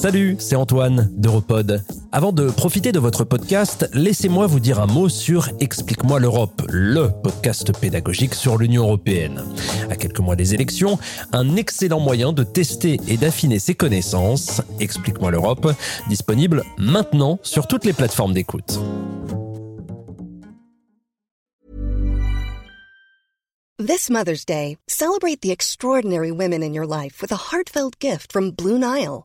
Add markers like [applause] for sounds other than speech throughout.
Salut, c'est Antoine d'Europod. Avant de profiter de votre podcast, laissez-moi vous dire un mot sur Explique-moi l'Europe, le podcast pédagogique sur l'Union européenne. À quelques mois des élections, un excellent moyen de tester et d'affiner ses connaissances. Explique-moi l'Europe, disponible maintenant sur toutes les plateformes d'écoute. This Mother's Day, celebrate the extraordinary women in your life with a heartfelt gift from Blue Nile.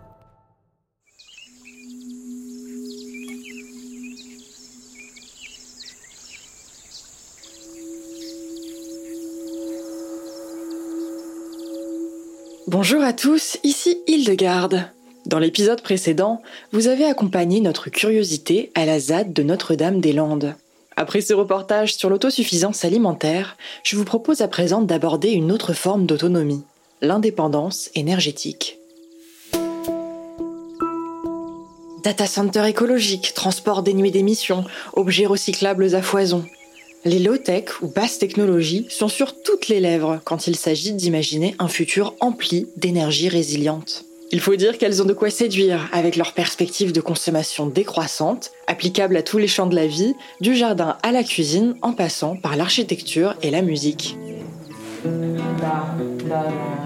Bonjour à tous, ici Hildegarde. Dans l'épisode précédent, vous avez accompagné notre curiosité à la ZAD de Notre-Dame-des-Landes. Après ce reportage sur l'autosuffisance alimentaire, je vous propose à présent d'aborder une autre forme d'autonomie, l'indépendance énergétique. Data center écologique, transport dénué d'émissions, objets recyclables à foison. Les low-tech ou basses technologies sont sur toutes les lèvres quand il s'agit d'imaginer un futur empli d'énergie résiliente. Il faut dire qu'elles ont de quoi séduire avec leurs perspectives de consommation décroissante, applicables à tous les champs de la vie, du jardin à la cuisine en passant par l'architecture et la musique.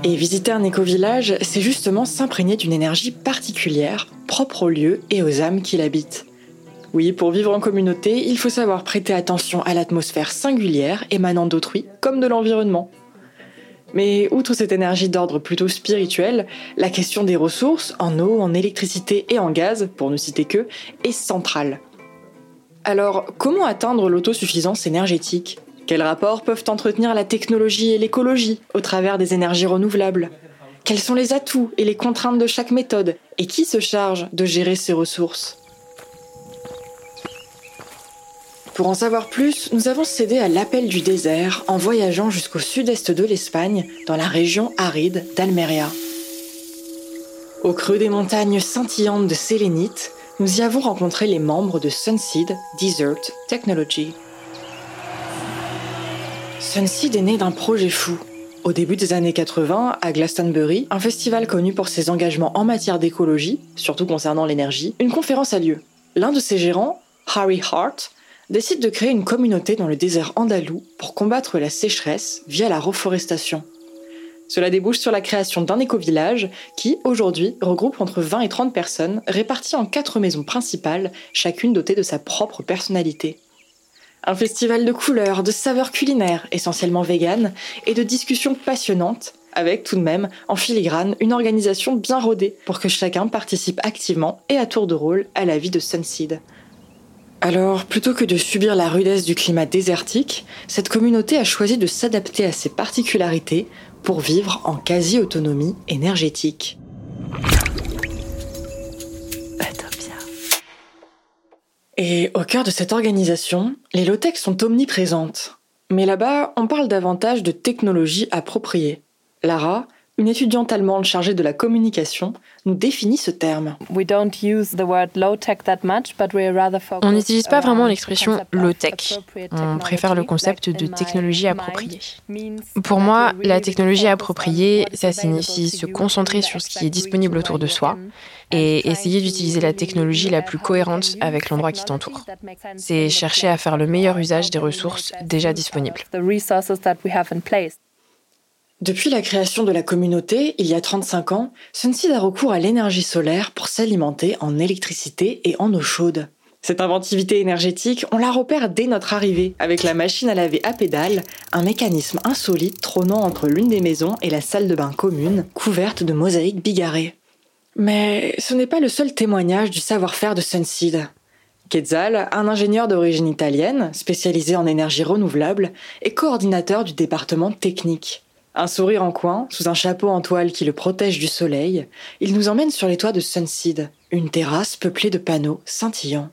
Et visiter un éco-village, c'est justement s'imprégner d'une énergie particulière, propre au lieu et aux âmes qui l'habitent. Oui, pour vivre en communauté, il faut savoir prêter attention à l'atmosphère singulière émanant d'autrui comme de l'environnement. Mais outre cette énergie d'ordre plutôt spirituel, la question des ressources, en eau, en électricité et en gaz, pour ne citer que, est centrale. Alors, comment atteindre l'autosuffisance énergétique? Quels rapports peuvent entretenir la technologie et l'écologie au travers des énergies renouvelables? Quels sont les atouts et les contraintes de chaque méthode? Et qui se charge de gérer ces ressources? Pour en savoir plus, nous avons cédé à l'appel du désert en voyageant jusqu'au sud-est de l'Espagne, dans la région aride d'Almeria. Au creux des montagnes scintillantes de sélénite, nous y avons rencontré les membres de Sunseed Desert Technology. Sunseed est né d'un projet fou. Au début des années 80, à Glastonbury, un festival connu pour ses engagements en matière d'écologie, surtout concernant l'énergie, une conférence a lieu. L'un de ses gérants, Harry Hart, décide de créer une communauté dans le désert andalou pour combattre la sécheresse via la reforestation. Cela débouche sur la création d'un éco-village qui, aujourd'hui, regroupe entre 20 et 30 personnes réparties en quatre maisons principales, chacune dotée de sa propre personnalité. Un festival de couleurs, de saveurs culinaires, essentiellement véganes, et de discussions passionnantes, avec tout de même, en filigrane, une organisation bien rodée pour que chacun participe activement et à tour de rôle à la vie de Sunseed. Alors, plutôt que de subir la rudesse du climat désertique, cette communauté a choisi de s'adapter à ses particularités pour vivre en quasi-autonomie énergétique. Et au cœur de cette organisation, les low-tech sont omniprésentes. Mais là-bas, on parle davantage de technologie appropriée. Lara, une étudiante allemande chargée de la communication nous définit ce terme. On n'utilise pas vraiment l'expression low-tech. On préfère le concept de technologie appropriée. Pour moi, la technologie appropriée, ça signifie se concentrer sur ce qui est disponible autour de soi et essayer d'utiliser la technologie la plus cohérente avec l'endroit qui t'entoure. C'est chercher à faire le meilleur usage des ressources déjà disponibles. Depuis la création de la communauté, il y a 35 ans, Sunseed a recours à l'énergie solaire pour s'alimenter en électricité et en eau chaude. Cette inventivité énergétique, on la repère dès notre arrivée, avec la machine à laver à pédale, un mécanisme insolite trônant entre l'une des maisons et la salle de bain commune, couverte de mosaïques bigarrées. Mais ce n'est pas le seul témoignage du savoir-faire de Sunseed. Quetzal, un ingénieur d'origine italienne, spécialisé en énergie renouvelable, est coordinateur du département technique. Un sourire en coin, sous un chapeau en toile qui le protège du soleil, il nous emmène sur les toits de Sunseed, une terrasse peuplée de panneaux scintillants.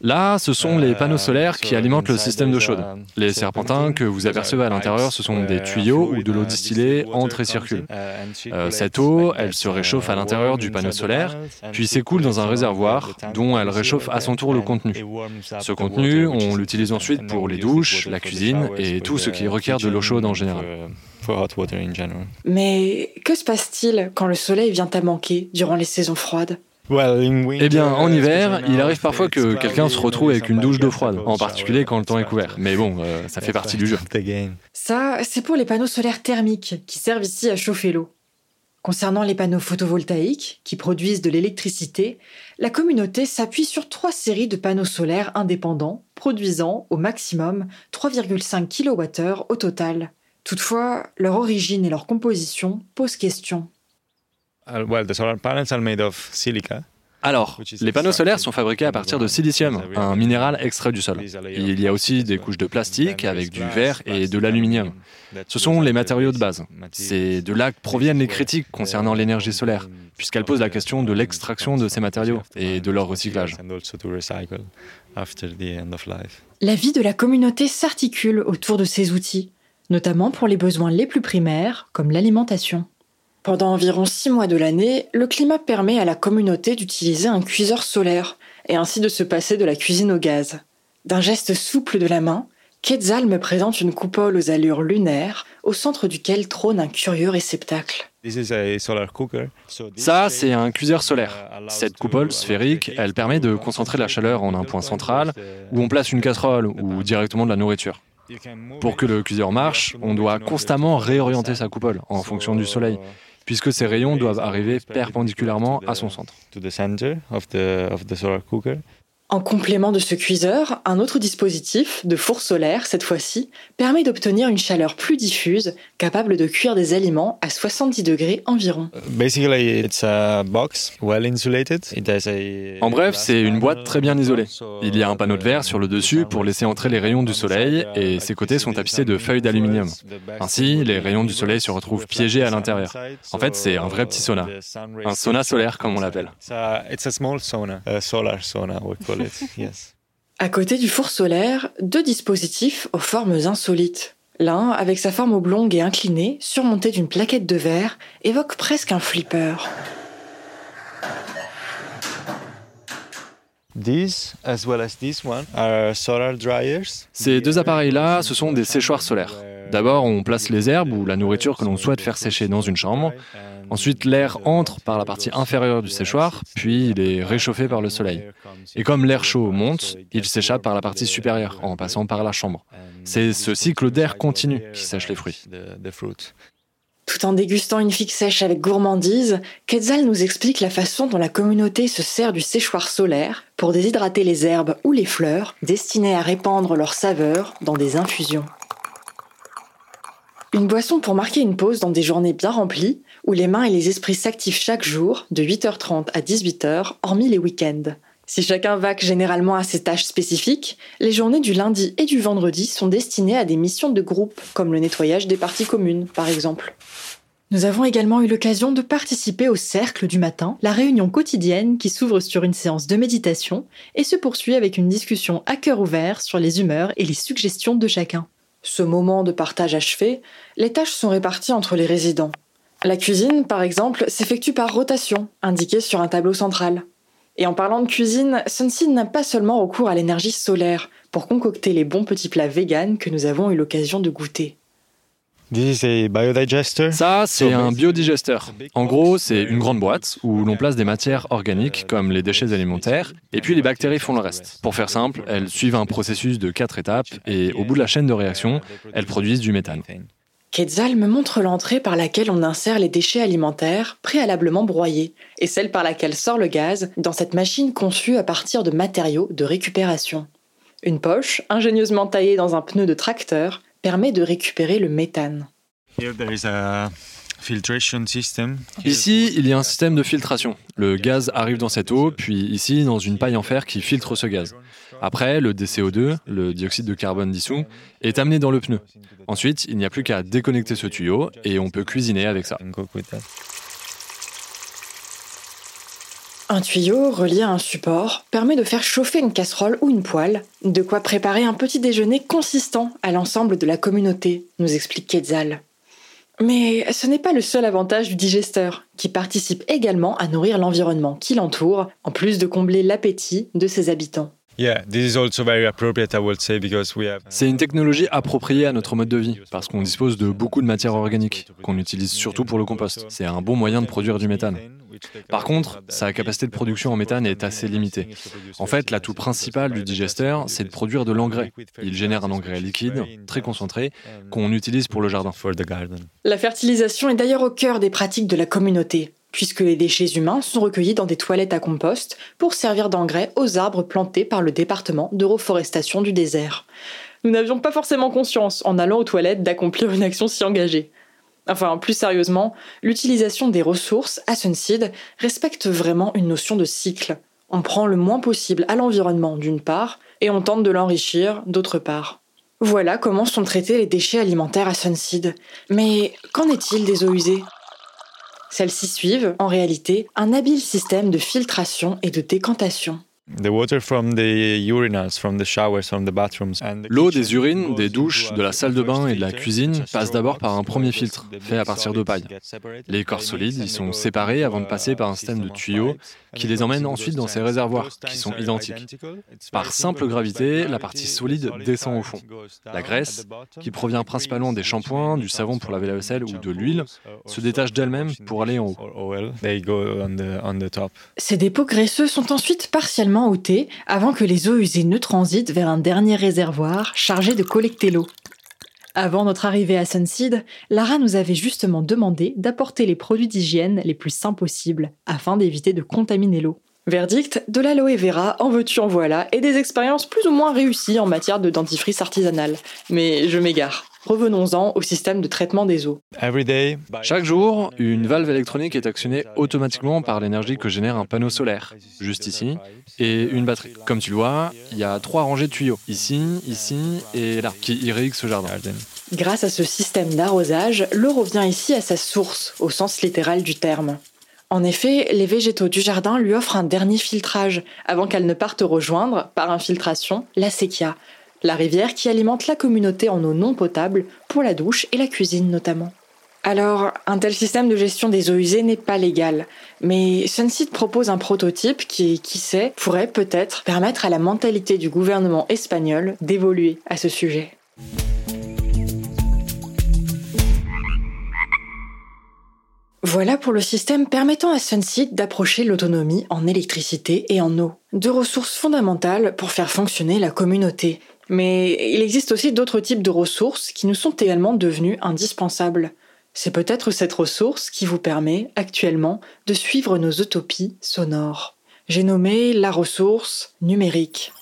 Là, ce sont les panneaux solaires qui alimentent le système d'eau chaude. Les serpentins que vous apercevez à l'intérieur, ce sont des tuyaux où de l'eau distillée entre et circule. Euh, cette eau, elle se réchauffe à l'intérieur du panneau solaire, puis s'écoule dans un réservoir dont elle réchauffe à son tour le contenu. Ce contenu, on l'utilise ensuite pour les douches, la cuisine et tout ce qui requiert de l'eau chaude en général. Mais que se passe-t-il quand le soleil vient à manquer durant les saisons froides? Eh bien, en hiver, il arrive parfois que quelqu'un se retrouve avec une douche d'eau froide, en particulier quand le temps est couvert. Mais bon, euh, ça fait partie du jeu. Ça, c'est pour les panneaux solaires thermiques qui servent ici à chauffer l'eau. Concernant les panneaux photovoltaïques, qui produisent de l'électricité, la communauté s'appuie sur trois séries de panneaux solaires indépendants, produisant au maximum 3,5 kWh au total. Toutefois, leur origine et leur composition posent question. Alors, les panneaux solaires sont fabriqués à partir de silicium, un minéral extrait du sol. Il y a aussi des couches de plastique avec du verre et de l'aluminium. Ce sont les matériaux de base. C'est de là que proviennent les critiques concernant l'énergie solaire, puisqu'elles posent la question de l'extraction de ces matériaux et de leur recyclage. La vie de la communauté s'articule autour de ces outils notamment pour les besoins les plus primaires, comme l'alimentation. Pendant environ six mois de l'année, le climat permet à la communauté d'utiliser un cuiseur solaire, et ainsi de se passer de la cuisine au gaz. D'un geste souple de la main, Quetzal me présente une coupole aux allures lunaires, au centre duquel trône un curieux réceptacle. Ça, c'est un cuiseur solaire. Cette coupole sphérique, elle permet de concentrer la chaleur en un point central, où on place une casserole ou directement de la nourriture. Pour que le cuiseur marche, on doit constamment réorienter sa coupole en fonction du soleil, puisque ces rayons doivent arriver perpendiculairement à son centre. En complément de ce cuiseur, un autre dispositif, de four solaire cette fois-ci, permet d'obtenir une chaleur plus diffuse, capable de cuire des aliments à 70 degrés environ. En bref, c'est une boîte très bien isolée. Il y a un panneau de verre sur le dessus pour laisser entrer les rayons du soleil et ses côtés sont tapissés de feuilles d'aluminium. Ainsi, les rayons du soleil se retrouvent piégés à l'intérieur. En fait, c'est un vrai petit sauna. Un sauna solaire comme on l'appelle. [laughs] À côté du four solaire, deux dispositifs aux formes insolites. L'un, avec sa forme oblongue et inclinée, surmontée d'une plaquette de verre, évoque presque un flipper. Ces deux appareils-là, ce sont des séchoirs solaires. D'abord, on place les herbes ou la nourriture que l'on souhaite faire sécher dans une chambre. Ensuite, l'air entre par la partie inférieure du séchoir, puis il est réchauffé par le soleil. Et comme l'air chaud monte, il s'échappe par la partie supérieure en passant par la chambre. C'est ce cycle d'air continu qui sèche les fruits. Tout en dégustant une figue sèche avec gourmandise, Quetzal nous explique la façon dont la communauté se sert du séchoir solaire pour déshydrater les herbes ou les fleurs destinées à répandre leur saveur dans des infusions. Une boisson pour marquer une pause dans des journées bien remplies, où les mains et les esprits s'activent chaque jour, de 8h30 à 18h, hormis les week-ends. Si chacun vaque généralement à ses tâches spécifiques, les journées du lundi et du vendredi sont destinées à des missions de groupe, comme le nettoyage des parties communes, par exemple. Nous avons également eu l'occasion de participer au cercle du matin, la réunion quotidienne qui s'ouvre sur une séance de méditation et se poursuit avec une discussion à cœur ouvert sur les humeurs et les suggestions de chacun. Ce moment de partage achevé, les tâches sont réparties entre les résidents. La cuisine, par exemple, s'effectue par rotation, indiquée sur un tableau central. Et en parlant de cuisine, Sunseed n'a pas seulement recours à l'énergie solaire pour concocter les bons petits plats véganes que nous avons eu l'occasion de goûter. Ça, c'est un biodigesteur. En gros, c'est une grande boîte où l'on place des matières organiques comme les déchets alimentaires, et puis les bactéries font le reste. Pour faire simple, elles suivent un processus de quatre étapes, et au bout de la chaîne de réaction, elles produisent du méthane. Quetzal me montre l'entrée par laquelle on insère les déchets alimentaires préalablement broyés, et celle par laquelle sort le gaz dans cette machine conçue à partir de matériaux de récupération. Une poche, ingénieusement taillée dans un pneu de tracteur, permet de récupérer le méthane. Ici, il y a un système de filtration. Le gaz arrive dans cette eau, puis ici, dans une paille en fer qui filtre ce gaz. Après, le DCO2, le dioxyde de carbone dissous, est amené dans le pneu. Ensuite, il n'y a plus qu'à déconnecter ce tuyau et on peut cuisiner avec ça. Un tuyau relié à un support permet de faire chauffer une casserole ou une poêle, de quoi préparer un petit déjeuner consistant à l'ensemble de la communauté, nous explique Quetzal. Mais ce n'est pas le seul avantage du digesteur, qui participe également à nourrir l'environnement qui l'entoure, en plus de combler l'appétit de ses habitants. C'est une technologie appropriée à notre mode de vie parce qu'on dispose de beaucoup de matières organiques qu'on utilise surtout pour le compost. C'est un bon moyen de produire du méthane. Par contre, sa capacité de production en méthane est assez limitée. En fait, l'atout principal du digesteur, c'est de produire de l'engrais. Il génère un engrais liquide, très concentré, qu'on utilise pour le jardin. La fertilisation est d'ailleurs au cœur des pratiques de la communauté puisque les déchets humains sont recueillis dans des toilettes à compost pour servir d'engrais aux arbres plantés par le département de reforestation du désert. Nous n'avions pas forcément conscience, en allant aux toilettes, d'accomplir une action si engagée. Enfin, plus sérieusement, l'utilisation des ressources à Sunseed respecte vraiment une notion de cycle. On prend le moins possible à l'environnement d'une part, et on tente de l'enrichir d'autre part. Voilà comment sont traités les déchets alimentaires à Sunseed. Mais qu'en est-il des eaux usées? Celles-ci suivent, en réalité, un habile système de filtration et de décantation. L'eau des urines, des douches, de la salle de bain et de la cuisine passe d'abord par un premier filtre, fait à partir de paille. Les corps solides y sont séparés avant de passer par un système de tuyaux qui les emmène ensuite dans ces réservoirs, qui sont identiques. Par simple gravité, la partie solide descend au fond. La graisse, qui provient principalement des shampoings, du savon pour laver la vaisselle ou de l'huile, se détache d'elle-même pour aller en haut. Ces dépôts graisseux sont ensuite partiellement ôté avant que les eaux usées ne transitent vers un dernier réservoir chargé de collecter l'eau. Avant notre arrivée à Sunseed, Lara nous avait justement demandé d'apporter les produits d'hygiène les plus sains possibles afin d'éviter de contaminer l'eau. Verdict, de l'aloe vera, en veux-tu en voilà, et des expériences plus ou moins réussies en matière de dentifrice artisanale. Mais je m'égare. Revenons-en au système de traitement des eaux. Chaque jour, une valve électronique est actionnée automatiquement par l'énergie que génère un panneau solaire, juste ici, et une batterie. Comme tu le vois, il y a trois rangées de tuyaux, ici, ici et là, qui irriguent ce jardin. Grâce à ce système d'arrosage, l'eau revient ici à sa source, au sens littéral du terme. En effet, les végétaux du jardin lui offrent un dernier filtrage avant qu'elle ne parte rejoindre, par infiltration, la séquia, la rivière qui alimente la communauté en eau non potable pour la douche et la cuisine notamment. Alors, un tel système de gestion des eaux usées n'est pas légal, mais Sunseed propose un prototype qui, qui sait, pourrait peut-être permettre à la mentalité du gouvernement espagnol d'évoluer à ce sujet. Voilà pour le système permettant à Sunseed d'approcher l'autonomie en électricité et en eau, deux ressources fondamentales pour faire fonctionner la communauté. Mais il existe aussi d'autres types de ressources qui nous sont également devenues indispensables. C'est peut-être cette ressource qui vous permet actuellement de suivre nos utopies sonores. J'ai nommé la ressource numérique.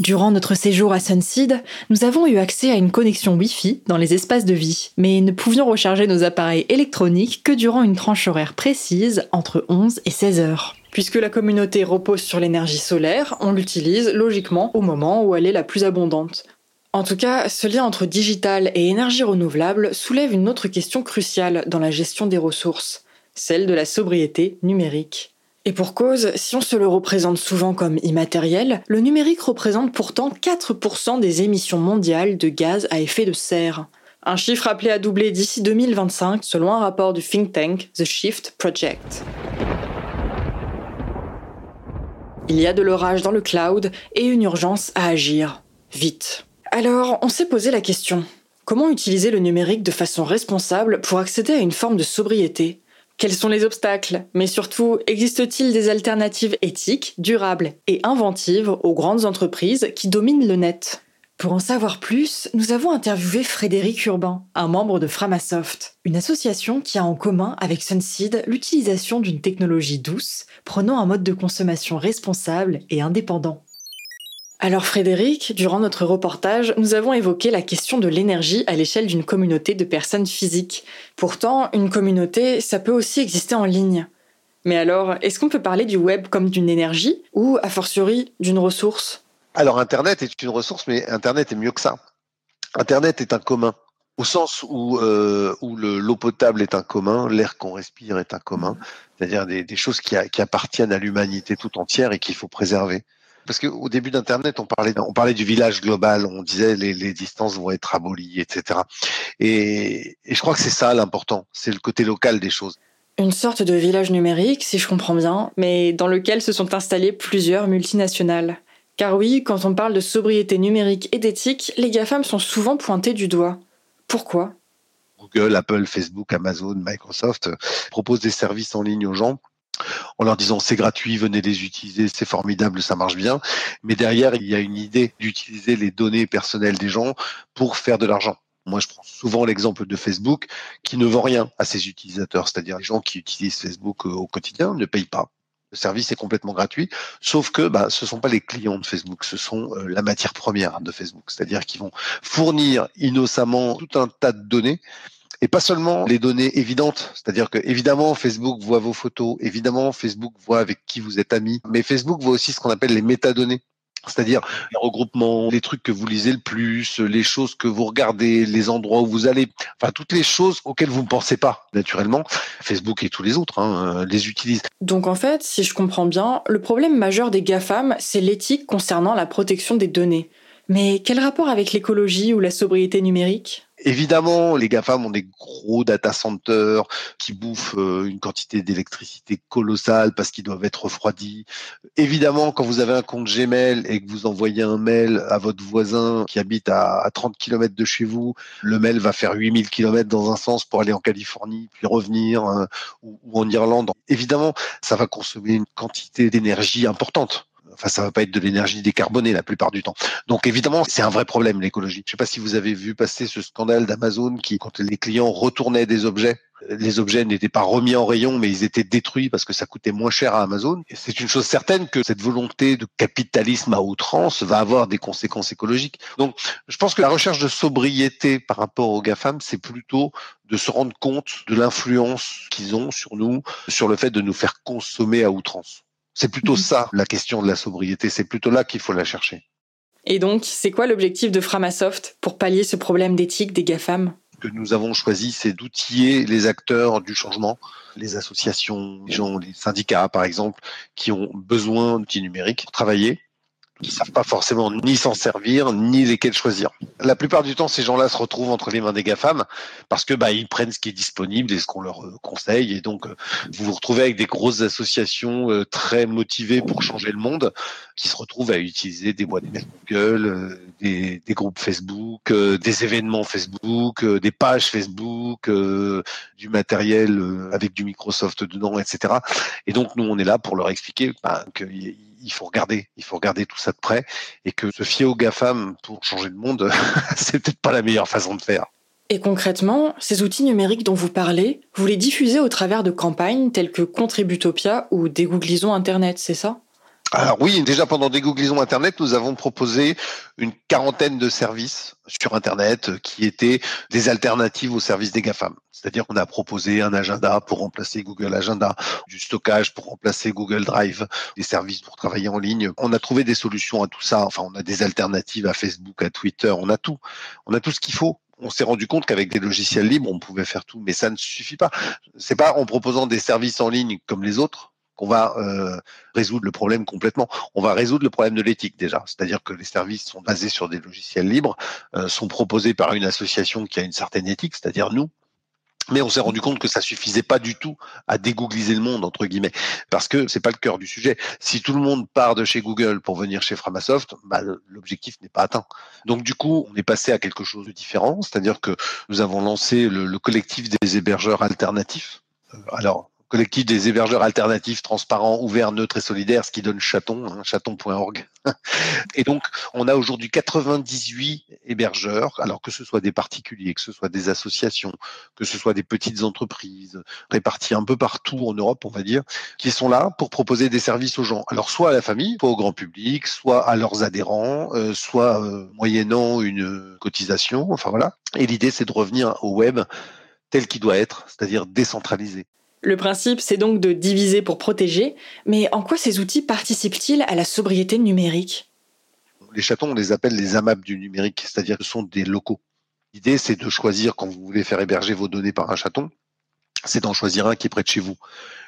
Durant notre séjour à Sunseed, nous avons eu accès à une connexion Wi-Fi dans les espaces de vie, mais ne pouvions recharger nos appareils électroniques que durant une tranche horaire précise entre 11 et 16 heures. Puisque la communauté repose sur l'énergie solaire, on l'utilise logiquement au moment où elle est la plus abondante. En tout cas, ce lien entre digital et énergie renouvelable soulève une autre question cruciale dans la gestion des ressources, celle de la sobriété numérique. Et pour cause, si on se le représente souvent comme immatériel, le numérique représente pourtant 4% des émissions mondiales de gaz à effet de serre. Un chiffre appelé à doubler d'ici 2025 selon un rapport du think tank The Shift Project. Il y a de l'orage dans le cloud et une urgence à agir. Vite. Alors, on s'est posé la question. Comment utiliser le numérique de façon responsable pour accéder à une forme de sobriété? Quels sont les obstacles? Mais surtout, existe-t-il des alternatives éthiques, durables et inventives aux grandes entreprises qui dominent le net? Pour en savoir plus, nous avons interviewé Frédéric Urbain, un membre de Framasoft, une association qui a en commun avec Sunseed l'utilisation d'une technologie douce, prenant un mode de consommation responsable et indépendant. Alors Frédéric, durant notre reportage, nous avons évoqué la question de l'énergie à l'échelle d'une communauté de personnes physiques. Pourtant, une communauté, ça peut aussi exister en ligne. Mais alors, est-ce qu'on peut parler du web comme d'une énergie ou, a fortiori, d'une ressource? Alors, Internet est une ressource, mais Internet est mieux que ça. Internet est un commun. Au sens où, euh, l'eau potable est un commun, l'air qu'on respire est un commun, c'est-à-dire des, choses qui appartiennent à l'humanité tout entière et qu'il faut préserver parce qu'au début d'Internet, on parlait, on parlait du village global, on disait les, les distances vont être abolies, etc. Et, et je crois que c'est ça l'important, c'est le côté local des choses. Une sorte de village numérique, si je comprends bien, mais dans lequel se sont installées plusieurs multinationales. Car oui, quand on parle de sobriété numérique et d'éthique, les GAFAM sont souvent pointés du doigt. Pourquoi? Google, Apple, Facebook, Amazon, Microsoft proposent des services en ligne aux gens en leur disant c'est gratuit, venez les utiliser, c'est formidable, ça marche bien. Mais derrière, il y a une idée d'utiliser les données personnelles des gens pour faire de l'argent. Moi, je prends souvent l'exemple de Facebook qui ne vend rien à ses utilisateurs, c'est-à-dire les gens qui utilisent Facebook euh, au quotidien ne payent pas. Le service est complètement gratuit, sauf que bah, ce ne sont pas les clients de Facebook, ce sont euh, la matière première de Facebook, c'est-à-dire qu'ils vont fournir innocemment tout un tas de données et pas seulement les données évidentes, c'est-à-dire que évidemment Facebook voit vos photos, évidemment Facebook voit avec qui vous êtes amis, mais Facebook voit aussi ce qu'on appelle les métadonnées. C'est-à-dire les regroupements, les trucs que vous lisez le plus, les choses que vous regardez, les endroits où vous allez, enfin toutes les choses auxquelles vous ne pensez pas naturellement. Facebook et tous les autres hein, les utilisent. Donc en fait, si je comprends bien, le problème majeur des GAFAM, c'est l'éthique concernant la protection des données. Mais quel rapport avec l'écologie ou la sobriété numérique? Évidemment, les GAFAM ont des gros data centers qui bouffent euh, une quantité d'électricité colossale parce qu'ils doivent être refroidis. Évidemment, quand vous avez un compte Gmail et que vous envoyez un mail à votre voisin qui habite à 30 km de chez vous, le mail va faire 8000 km dans un sens pour aller en Californie, puis revenir, hein, ou en Irlande. Évidemment, ça va consommer une quantité d'énergie importante. Enfin, ça va pas être de l'énergie décarbonée la plupart du temps. Donc évidemment, c'est un vrai problème l'écologie. Je sais pas si vous avez vu passer ce scandale d'Amazon qui, quand les clients retournaient des objets, les objets n'étaient pas remis en rayon, mais ils étaient détruits parce que ça coûtait moins cher à Amazon. C'est une chose certaine que cette volonté de capitalisme à outrance va avoir des conséquences écologiques. Donc, je pense que la recherche de sobriété par rapport aux GAFAM, c'est plutôt de se rendre compte de l'influence qu'ils ont sur nous, sur le fait de nous faire consommer à outrance. C'est plutôt mhm. ça la question de la sobriété, c'est plutôt là qu'il faut la chercher. Et donc, c'est quoi l'objectif de Framasoft pour pallier ce problème d'éthique des GAFAM? Ce que nous avons choisi, c'est d'outiller les acteurs du changement, les associations, les gens, les syndicats par exemple, qui ont besoin d'outils numériques pour travailler qui savent pas forcément ni s'en servir ni lesquels choisir. La plupart du temps, ces gens-là se retrouvent entre les mains des GAFAM parce que bah prennent ce qui est disponible et ce qu'on leur euh, conseille et donc euh, vous vous retrouvez avec des grosses associations euh, très motivées pour changer le monde qui se retrouvent à utiliser des boîtes mail Google, des, groupes Facebook, des événements Facebook, des pages Facebook, du matériel avec du Microsoft dedans, etc. Et donc nous on est là pour leur expliquer bah, qu'il il faut regarder, il faut regarder tout ça de près et que se fier aux GAFAM pour changer le monde, [laughs] c'est peut-être pas la meilleure façon de faire. Et concrètement, ces outils numériques dont vous parlez, vous les diffusez au travers de campagnes telles que Contributopia ou Dégooglisons Internet, c'est ça? Alors oui, déjà pendant Dégooglisons Internet, nous avons proposé une quarantaine de services sur Internet qui étaient des alternatives aux services des GAFAM. C'est-à-dire qu'on a proposé un agenda pour remplacer Google Agenda, du stockage pour remplacer Google Drive, des services pour travailler en ligne. On a trouvé des solutions à tout ça. Enfin, on a des alternatives à Facebook, à Twitter, on a tout. On a tout ce qu'il faut on s'est rendu compte qu'avec des logiciels libres, on pouvait faire tout, mais ça ne suffit pas. C'est pas en proposant des services en ligne comme les autres qu'on va euh, résoudre le problème complètement. On va résoudre le problème de l'éthique déjà, c'est-à-dire que les services sont basés sur des logiciels libres, euh, sont proposés par une association qui a une certaine éthique, c'est-à-dire nous. Mais on s'est rendu compte que ça suffisait pas du tout à dégoogliser le monde entre guillemets, parce que c'est pas le cœur du sujet. Si tout le monde part de chez Google pour venir chez Framasoft, bah, l'objectif n'est pas atteint. Donc du coup, on est passé à quelque chose de différent, c'est-à-dire que nous avons lancé le, le collectif des hébergeurs alternatifs. Alors, collectif des hébergeurs alternatifs, transparents, ouverts, neutres et solidaires, ce qui donne chaton, hein, chaton.org. [laughs] et donc, on a aujourd'hui 98 hébergeurs, alors que ce soit des particuliers, que ce soit des associations, que ce soit des petites entreprises, réparties un peu partout en Europe, on va dire, qui sont là pour proposer des services aux gens. Alors, soit à la famille, soit au grand public, soit à leurs adhérents, euh, soit euh, moyennant une cotisation, enfin voilà. Et l'idée, c'est de revenir au web tel qu'il doit être, c'est-à-dire décentralisé. Le principe, c'est donc de diviser pour protéger, mais en quoi ces outils participent-ils à la sobriété numérique? Les chatons, on les appelle les AMAP du numérique, c'est-à-dire que ce sont des locaux. L'idée, c'est de choisir, quand vous voulez faire héberger vos données par un chaton, c'est d'en choisir un qui est près de chez vous.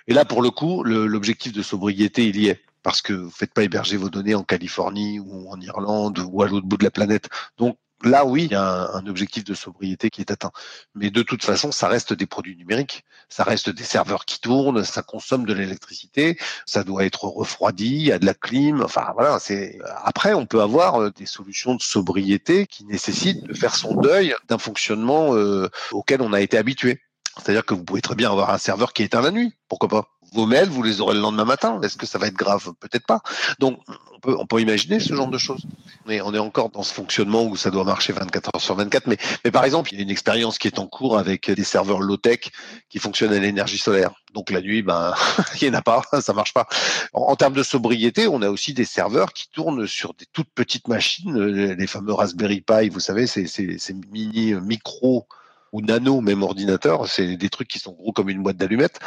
Et là, pour le coup, l'objectif de sobriété, il y est parce que vous ne faites pas héberger vos données en Californie ou en Irlande ou à l'autre bout de la planète. Donc là, oui, il y a un, objectif de sobriété qui est atteint. Mais de toute façon, ça reste des produits numériques, ça reste des serveurs qui tournent, ça consomme de l'électricité, ça doit être refroidi, il y a de la clim. Enfin voilà, c'est après on peut avoir euh, des solutions de sobriété qui nécessitent de faire son deuil d'un fonctionnement euh, auquel on a été habitué. C'est-à-dire que vous pouvez très bien avoir un serveur qui est éteint la nuit, pourquoi pas? Vos mails, vous les aurez le lendemain matin. Est-ce que ça va être grave? Peut-être pas. Donc, on peut, on peut imaginer ce genre de choses. Mais on est encore dans ce fonctionnement où ça doit marcher 24 heures sur 24. Mais, mais par exemple, il y a une expérience qui est en cours avec des serveurs low-tech qui fonctionnent à l'énergie solaire. Donc la nuit, ben, [laughs] il n'y en a pas, ça marche pas. En, termes de sobriété, on a aussi des serveurs qui tournent sur des toutes petites machines, les fameux Raspberry Pi, vous savez, c'est ces mini micro ou nano même ordinateur, c'est des trucs qui sont gros comme une boîte d'allumettes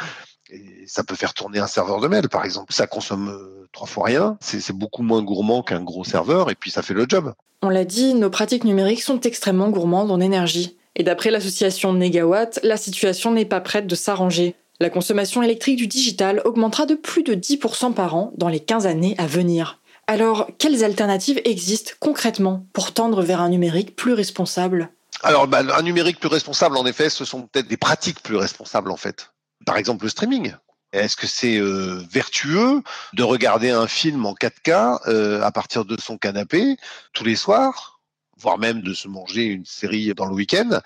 et ça peut faire tourner un serveur de mail, par exemple. Ça consomme euh, trois fois rien. C'est beaucoup moins gourmand qu'un gros serveur et puis ça fait le job. On l'a dit, nos pratiques numériques sont extrêmement gourmandes en énergie. Et d'après l'association Negawatt, la situation n'est pas prête de s'arranger. La consommation électrique du digital augmentera de plus de 10% par an dans les 15 années à venir. Alors, quelles alternatives existent concrètement pour tendre vers un numérique plus responsable? Alors, bah, un numérique plus responsable, en effet, ce sont peut-être des pratiques plus responsables, en fait par exemple le streaming. Est-ce que c'est euh, vertueux de regarder un film en 4K euh, à partir de son canapé tous les soirs, voire même de se manger une série dans le week-end?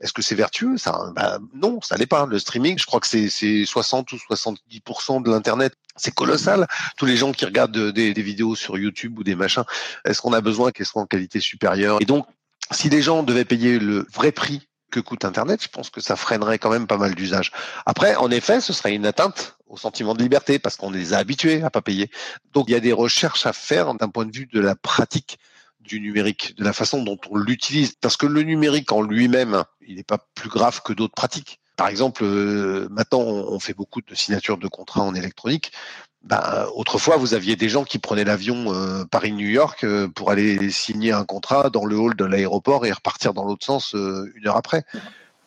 Est-ce que c'est vertueux? Ça bah, Non, ça n'est pas. Le streaming, je crois que c'est 60 ou 70% de l'internet. C'est colossal. Tous les gens qui regardent des, des vidéos sur YouTube ou des machins, est-ce qu'on a besoin qu'elles soient en qualité supérieure? Et donc, si les gens devaient payer le vrai prix que coûte Internet, je pense que ça freinerait quand même pas mal d'usages. Après, en effet, ce serait une atteinte au sentiment de liberté parce qu'on les a habitués à pas payer. Donc, il y a des recherches à faire d'un point de vue de la pratique du numérique, de la façon dont on l'utilise. Parce que le numérique en lui-même, il n'est pas plus grave que d'autres pratiques. Par exemple, euh, maintenant, on fait beaucoup de signatures de contrats en électronique. Ben, autrefois, vous aviez des gens qui prenaient l'avion euh, Paris-New York euh, pour aller signer un contrat dans le hall de l'aéroport et repartir dans l'autre sens une heure après.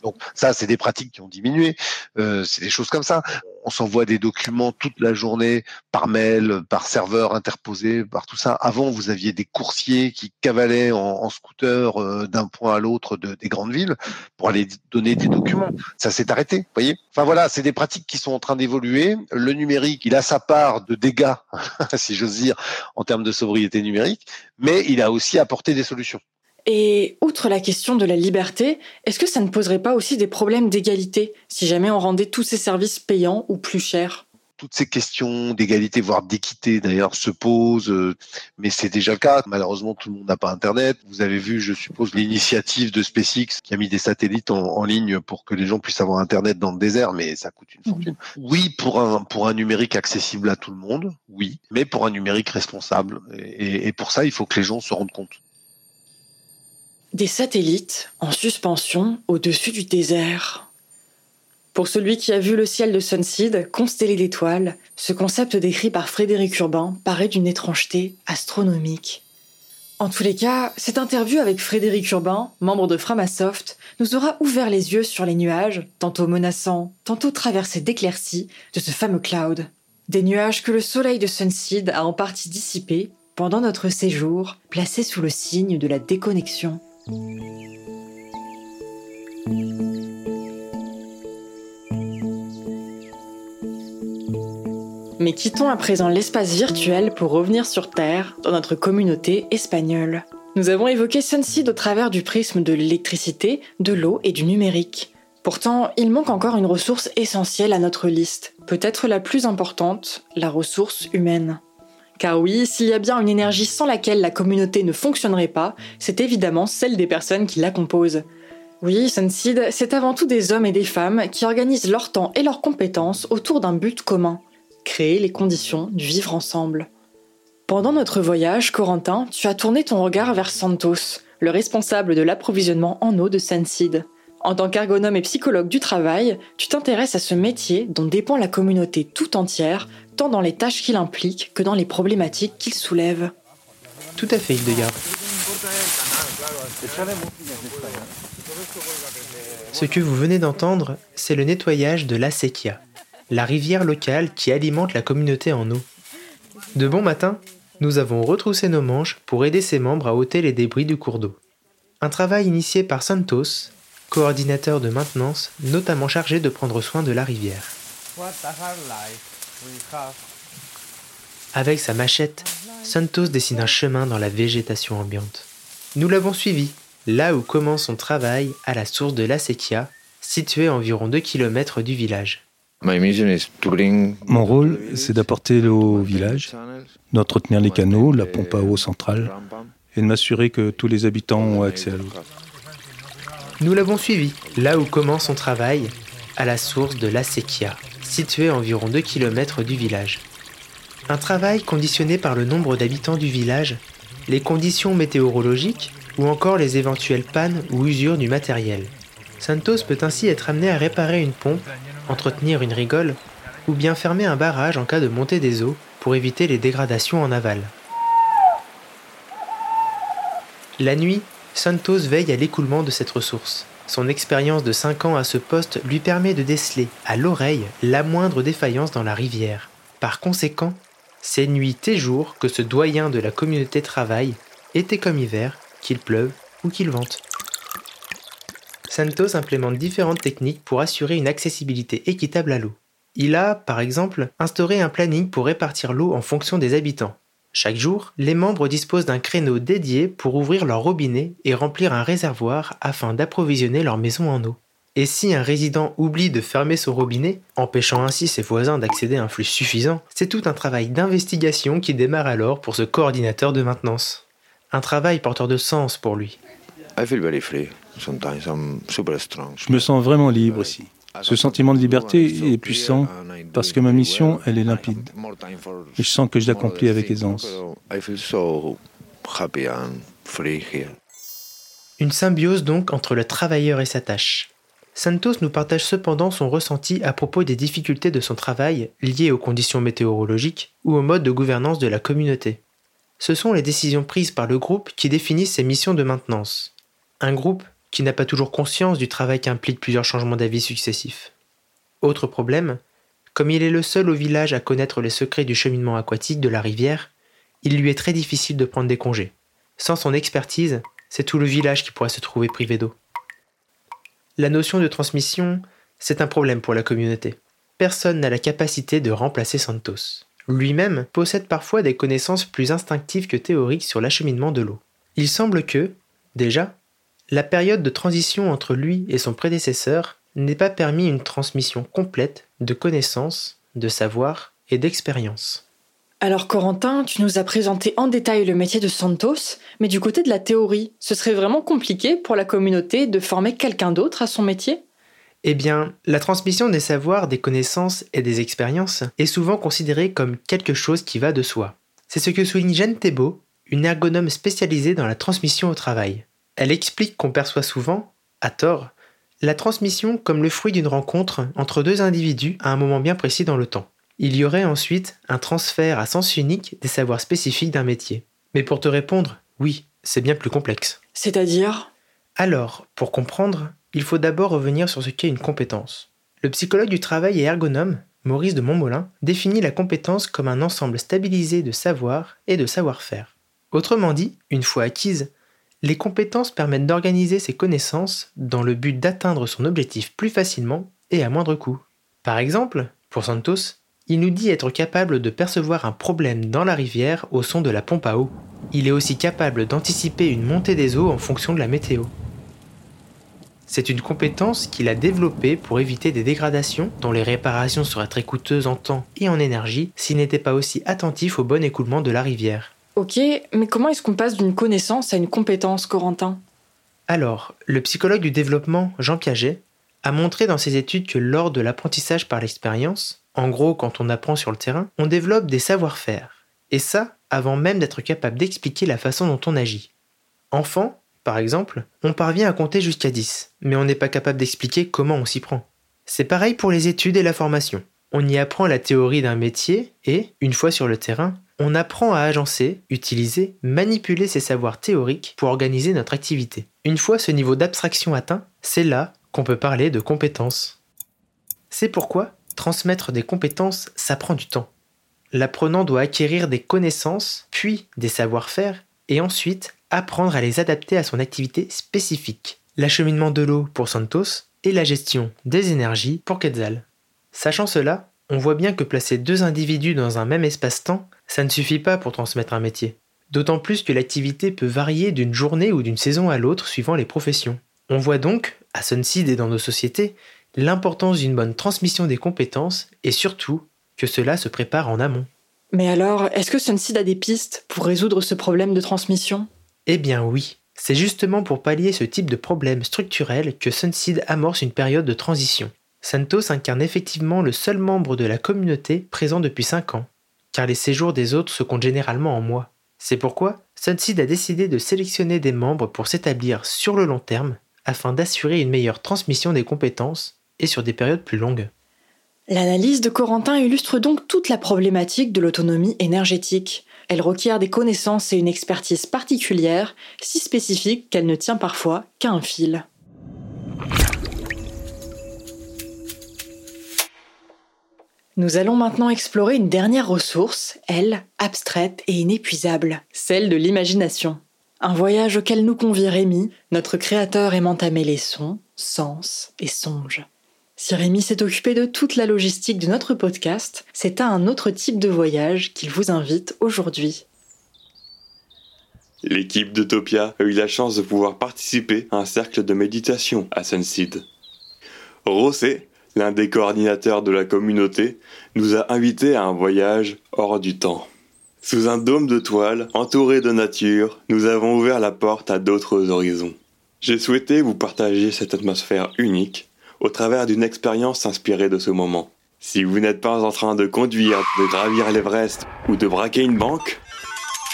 Donc ça, c'est des pratiques qui ont diminué. Euh, c'est des choses comme ça. On s'envoie des documents toute la journée par mail, par serveur interposé, par tout ça. Avant, vous aviez des coursiers qui cavalaient en, scooter euh, d'un point à l'autre de, des grandes villes pour aller donner des documents. Ça s'est arrêté, voyez? Enfin voilà, c'est des pratiques qui sont en train d'évoluer. Le numérique, il a sa part de dégâts, [laughs] si j'ose dire, en termes de sobriété numérique, mais il a aussi apporté des solutions. Et outre la question de la liberté, est-ce que ça ne poserait pas aussi des problèmes d'égalité si jamais on rendait tous ces services payants ou plus chers? Toutes ces questions d'égalité, voire d'équité d'ailleurs, se posent, euh, mais c'est déjà le cas. Malheureusement, tout le monde n'a pas Internet. Vous avez vu, je suppose, l'initiative de SpaceX qui a mis des satellites en, ligne pour que les gens puissent avoir Internet dans le désert, mais ça coûte une fortune. Oui, pour un, pour un numérique accessible à tout le monde, oui, mais pour un numérique responsable. et pour ça, il faut que les gens se rendent compte. Des satellites en suspension au-dessus du désert. Pour celui qui a vu le ciel de Sunseed constellé d'étoiles, ce concept décrit par Frédéric Urbain paraît d'une étrangeté astronomique. En tous les cas, cette interview avec Frédéric Urbain, membre de Framasoft, nous aura ouvert les yeux sur les nuages, tantôt menaçants, tantôt traversés d'éclaircies, de ce fameux cloud. Des nuages que le soleil de Sunseed a en partie dissipés pendant notre séjour, placé sous le signe de la déconnexion. Mais quittons à présent l'espace virtuel pour revenir sur Terre, dans notre communauté espagnole. Nous avons évoqué Sunseed au travers du prisme de l'électricité, de l'eau et du numérique. Pourtant, il manque encore une ressource essentielle à notre liste, peut-être la plus importante, la ressource humaine. Car oui, s'il y a bien une énergie sans laquelle la communauté ne fonctionnerait pas, c'est évidemment celle des personnes qui la composent. Oui, Sunseed, c'est avant tout des hommes et des femmes qui organisent leur temps et leurs compétences autour d'un but commun créer les conditions du vivre ensemble. Pendant notre voyage, Corentin, tu as tourné ton regard vers Santos, le responsable de l'approvisionnement en eau de Sunseed. En tant qu'ergonome et psychologue du travail, tu t'intéresses à ce métier dont dépend la communauté tout entière, tant dans les tâches qu'il implique que dans les problématiques qu'il soulève. Tout à fait, Hildegard. Ce que vous venez d'entendre, c'est le nettoyage de l'Asekia, la rivière locale qui alimente la communauté en eau. De bon matin, nous avons retroussé nos manches pour aider ses membres à ôter les débris du cours d'eau. Un travail initié par Santos, coordinateur de maintenance, notamment chargé de prendre soin de la rivière. Avec sa machette, Santos dessine un chemin dans la végétation ambiante. Nous l'avons suivi, là où commence son travail à la source de la Sequia, située à environ 2 km du village. Mon rôle, c'est d'apporter l'eau au village, d'entretenir les canaux, la pompe à eau centrale, et de m'assurer que tous les habitants ont accès à l'eau. Nous l'avons suivi, là où commence son travail, à la source de la Sequia, située à environ 2 km du village. Un travail conditionné par le nombre d'habitants du village, les conditions météorologiques ou encore les éventuelles pannes ou usures du matériel. Santos peut ainsi être amené à réparer une pompe, entretenir une rigole ou bien fermer un barrage en cas de montée des eaux pour éviter les dégradations en aval. La nuit, Santos veille à l'écoulement de cette ressource. Son expérience de 5 ans à ce poste lui permet de déceler à l'oreille la moindre défaillance dans la rivière. Par conséquent, c'est nuit et jour que ce doyen de la communauté travaille, été comme hiver, qu'il pleuve ou qu'il vente. Santos implémente différentes techniques pour assurer une accessibilité équitable à l'eau. Il a, par exemple, instauré un planning pour répartir l'eau en fonction des habitants. Chaque jour, les membres disposent d'un créneau dédié pour ouvrir leur robinet et remplir un réservoir afin d'approvisionner leur maison en eau. Et si un résident oublie de fermer son robinet, empêchant ainsi ses voisins d'accéder à un flux suffisant, c'est tout un travail d'investigation qui démarre alors pour ce coordinateur de maintenance. Un travail porteur de sens pour lui. Je me sens vraiment libre ici. Ce sentiment de liberté est puissant parce que ma mission, elle est limpide. Et je sens que je l'accomplis avec aisance. Une symbiose donc entre le travailleur et sa tâche. Santos nous partage cependant son ressenti à propos des difficultés de son travail liées aux conditions météorologiques ou au mode de gouvernance de la communauté. Ce sont les décisions prises par le groupe qui définissent ses missions de maintenance. Un groupe qui n'a pas toujours conscience du travail qu'impliquent plusieurs changements d'avis successifs. Autre problème, comme il est le seul au village à connaître les secrets du cheminement aquatique de la rivière, il lui est très difficile de prendre des congés. Sans son expertise, c'est tout le village qui pourrait se trouver privé d'eau. La notion de transmission, c'est un problème pour la communauté. Personne n'a la capacité de remplacer Santos. Lui-même possède parfois des connaissances plus instinctives que théoriques sur l'acheminement de l'eau. Il semble que, déjà, la période de transition entre lui et son prédécesseur n'ait pas permis une transmission complète de connaissances, de savoir et d'expérience. Alors Corentin, tu nous as présenté en détail le métier de Santos, mais du côté de la théorie, ce serait vraiment compliqué pour la communauté de former quelqu'un d'autre à son métier? Eh bien, la transmission des savoirs, des connaissances et des expériences est souvent considérée comme quelque chose qui va de soi. C'est ce que souligne Jeanne Thébault, une ergonome spécialisée dans la transmission au travail. Elle explique qu'on perçoit souvent, à tort, la transmission comme le fruit d'une rencontre entre deux individus à un moment bien précis dans le temps. Il y aurait ensuite un transfert à sens unique des savoirs spécifiques d'un métier. Mais pour te répondre, oui, c'est bien plus complexe. C'est-à-dire? Alors, pour comprendre, il faut d'abord revenir sur ce qu'est une compétence. Le psychologue du travail et ergonome, Maurice de Montmolin, définit la compétence comme un ensemble stabilisé de savoir et de savoir-faire. Autrement dit, une fois acquises, les compétences permettent d'organiser ses connaissances dans le but d'atteindre son objectif plus facilement et à moindre coût. Par exemple, pour Santos, il nous dit être capable de percevoir un problème dans la rivière au son de la pompe à eau. Il est aussi capable d'anticiper une montée des eaux en fonction de la météo. C'est une compétence qu'il a développée pour éviter des dégradations dont les réparations seraient très coûteuses en temps et en énergie s'il n'était pas aussi attentif au bon écoulement de la rivière. Ok, mais comment est-ce qu'on passe d'une connaissance à une compétence, Corentin? Alors, le psychologue du développement, Jean Piaget, a montré dans ses études que lors de l'apprentissage par l'expérience, en gros, quand on apprend sur le terrain, on développe des savoir-faire. Et ça, avant même d'être capable d'expliquer la façon dont on agit. Enfant, Par exemple, on parvient à compter jusqu'à 10, mais on n'est pas capable d'expliquer comment on s'y prend. C'est pareil pour les études et la formation. On y apprend la théorie d'un métier et, une fois sur le terrain, on apprend à agencer, utiliser, manipuler ces savoirs théoriques pour organiser notre activité. Une fois ce niveau d'abstraction atteint, c'est là qu'on peut parler de compétences. C'est pourquoi transmettre des compétences, ça prend du temps. L'apprenant doit acquérir des connaissances, puis des savoir-faire, et ensuite apprendre à les adapter à son activité spécifique. L'acheminement de l'eau pour Santos et la gestion des énergies pour Quetzal. Sachant cela, on voit bien que placer deux individus dans un même espace-temps, ça ne suffit pas pour transmettre un métier. D'autant plus que l'activité peut varier d'une journée ou d'une saison à l'autre suivant les professions. On voit donc, à Sunseed et dans nos sociétés, l'importance d'une bonne transmission des compétences et surtout que cela se prépare en amont. Mais alors, est-ce que Sunseed a des pistes pour résoudre ce problème de transmission? Eh bien oui. C'est justement pour pallier ce type de problème structurel que Sunseed amorce une période de transition. Santos incarne effectivement le seul membre de la communauté présent depuis 5 ans, car les séjours des autres se comptent généralement en mois. C'est pourquoi Sunseed a décidé de sélectionner des membres pour s'établir sur le long terme afin d'assurer une meilleure transmission des compétences et sur des périodes plus longues. L'analyse de Corentin illustre donc toute la problématique de l'autonomie énergétique. Elle requiert des connaissances et une expertise particulière, si spécifique qu'elle ne tient parfois qu'à un fil. Nous allons maintenant explorer une dernière ressource, elle, abstraite et inépuisable, celle de l'imagination. Un voyage auquel nous convie Rémi, notre créateur aimant les sons, sens et songes. Si Rémi s'est occupé de toute la logistique de notre podcast, c'est à un autre type de voyage qu'il vous invite aujourd'hui. L'équipe d'Utopia a eu la chance de pouvoir participer à un cercle de méditation à Sunseed. Rosé, l'un des coordinateurs de la communauté, nous a invités à un voyage hors du temps. Sous un dôme de toile, entouré de nature, nous avons ouvert la porte à d'autres horizons. J'ai souhaité vous partager cette atmosphère unique au travers d'une expérience inspirée de ce moment. Si vous n'êtes pas en train de conduire, de gravir l'Everest ou de braquer une banque,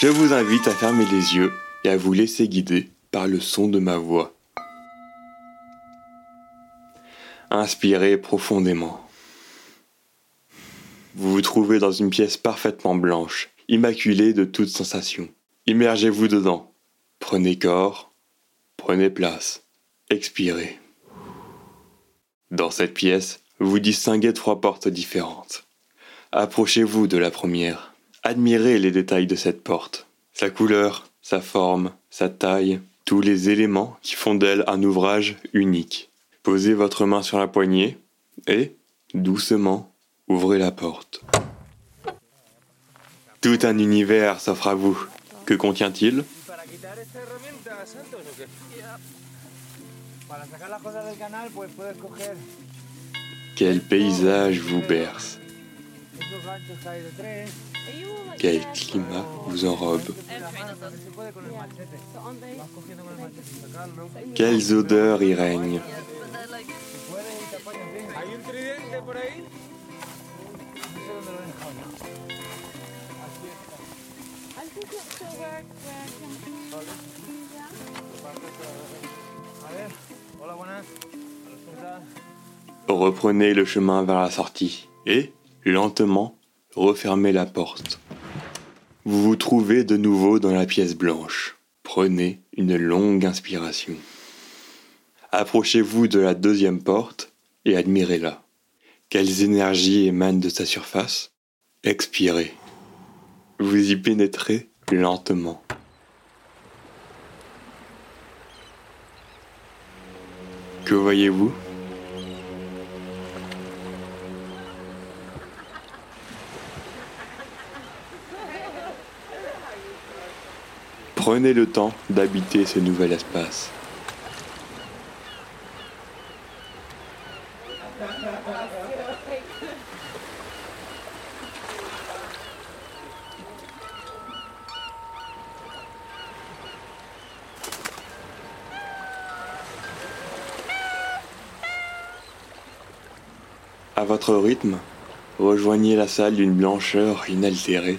je vous invite à fermer les yeux et à vous laisser guider par le son de ma voix. Inspirez profondément. Vous vous trouvez dans une pièce parfaitement blanche, immaculée de toute sensation. Immergez-vous dedans. Prenez corps, prenez place, expirez. Dans cette pièce, vous distinguez trois portes différentes. Approchez-vous de la première. Admirez les détails de cette porte. Sa couleur, sa forme, sa taille, tous les éléments qui font d'elle un ouvrage unique. Posez votre main sur la poignée et, doucement, ouvrez la porte. Tout un univers s'offre à vous. Que contient-il? Quel paysage vous berce Quel climat vous enrobe Quelles odeurs y règnent Reprenez le chemin vers la sortie. Et, lentement, refermez la porte. Vous vous trouvez de nouveau dans la pièce blanche. Prenez une longue inspiration. Approchez-vous de la deuxième porte et admirez-la. Quelles énergies émanent de sa surface? Expirez. Vous y pénétrez lentement. Que voyez-vous? Prenez le temps d'habiter ce nouvel espace. À votre rythme, rejoignez la salle d'une blancheur inaltérée.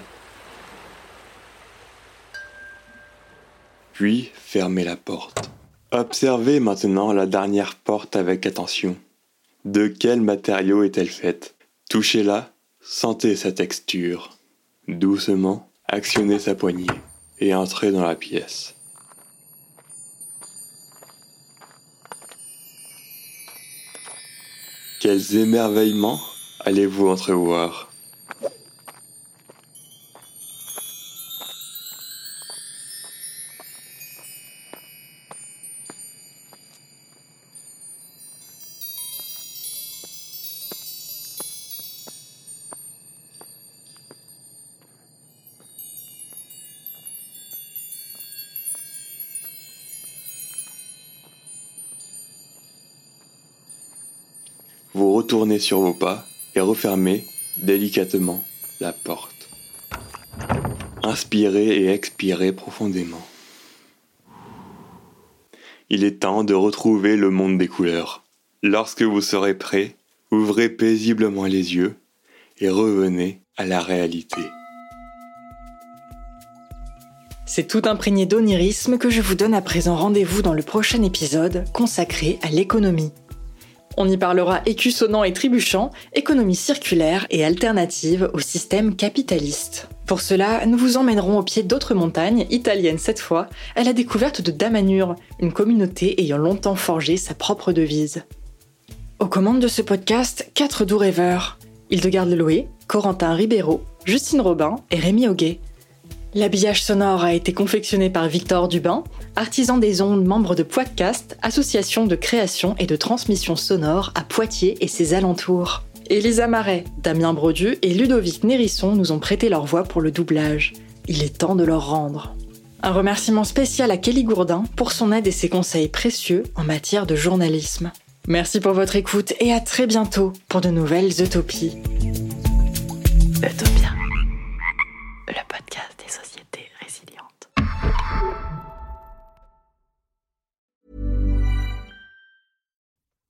Puis fermez la porte. Observez maintenant la dernière porte avec attention. De quel matériau est-elle faite? Touchez-la, sentez sa texture. Doucement, actionnez sa poignée et entrez dans la pièce. Quels émerveillements allez-vous entrevoir? Retournez sur vos pas et refermez délicatement la porte. Inspirez et expirez profondément. Il est temps de retrouver le monde des couleurs. Lorsque vous serez prêt, ouvrez paisiblement les yeux et revenez à la réalité. C'est tout imprégné d'onirisme que je vous donne à présent rendez-vous dans le prochain épisode consacré à l'économie. On y parlera écus sonnant et trébuchant, économie circulaire et alternative au système capitaliste. Pour cela, nous vous emmènerons au pied d'autres montagnes, italiennes cette fois, à la découverte de Damanur, une communauté ayant longtemps forgé sa propre devise. Aux commandes de ce podcast, quatre doux rêveurs. Hildegarde Leloué, Corentin Ribeiro, Justine Robin et Rémi Auguet. L'habillage sonore a été confectionné par Victor Dubin, artisan des ondes, membre de Poitcast, association de création et de transmission sonore à Poitiers et ses alentours. Elisa Marais, Damien Brodu et Ludovic Nérisson nous ont prêté leur voix pour le doublage. Il est temps de leur rendre. Un remerciement spécial à Kelly Gourdin pour son aide et ses conseils précieux en matière de journalisme. Merci pour votre écoute et à très bientôt pour de nouvelles utopies. Utopia,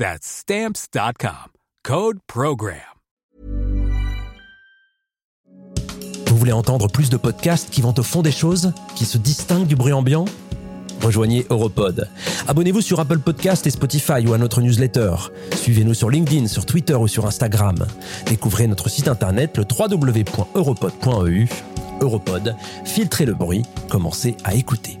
That's Stamps.com. Code PROGRAM. Vous voulez entendre plus de podcasts qui vont au fond des choses, qui se distinguent du bruit ambiant? Rejoignez Europod. Abonnez-vous sur Apple Podcast et Spotify ou à notre newsletter. Suivez-nous sur LinkedIn, sur Twitter ou sur Instagram. Découvrez notre site internet le www.europod.eu. Europod, filtrez le bruit, commencez à écouter.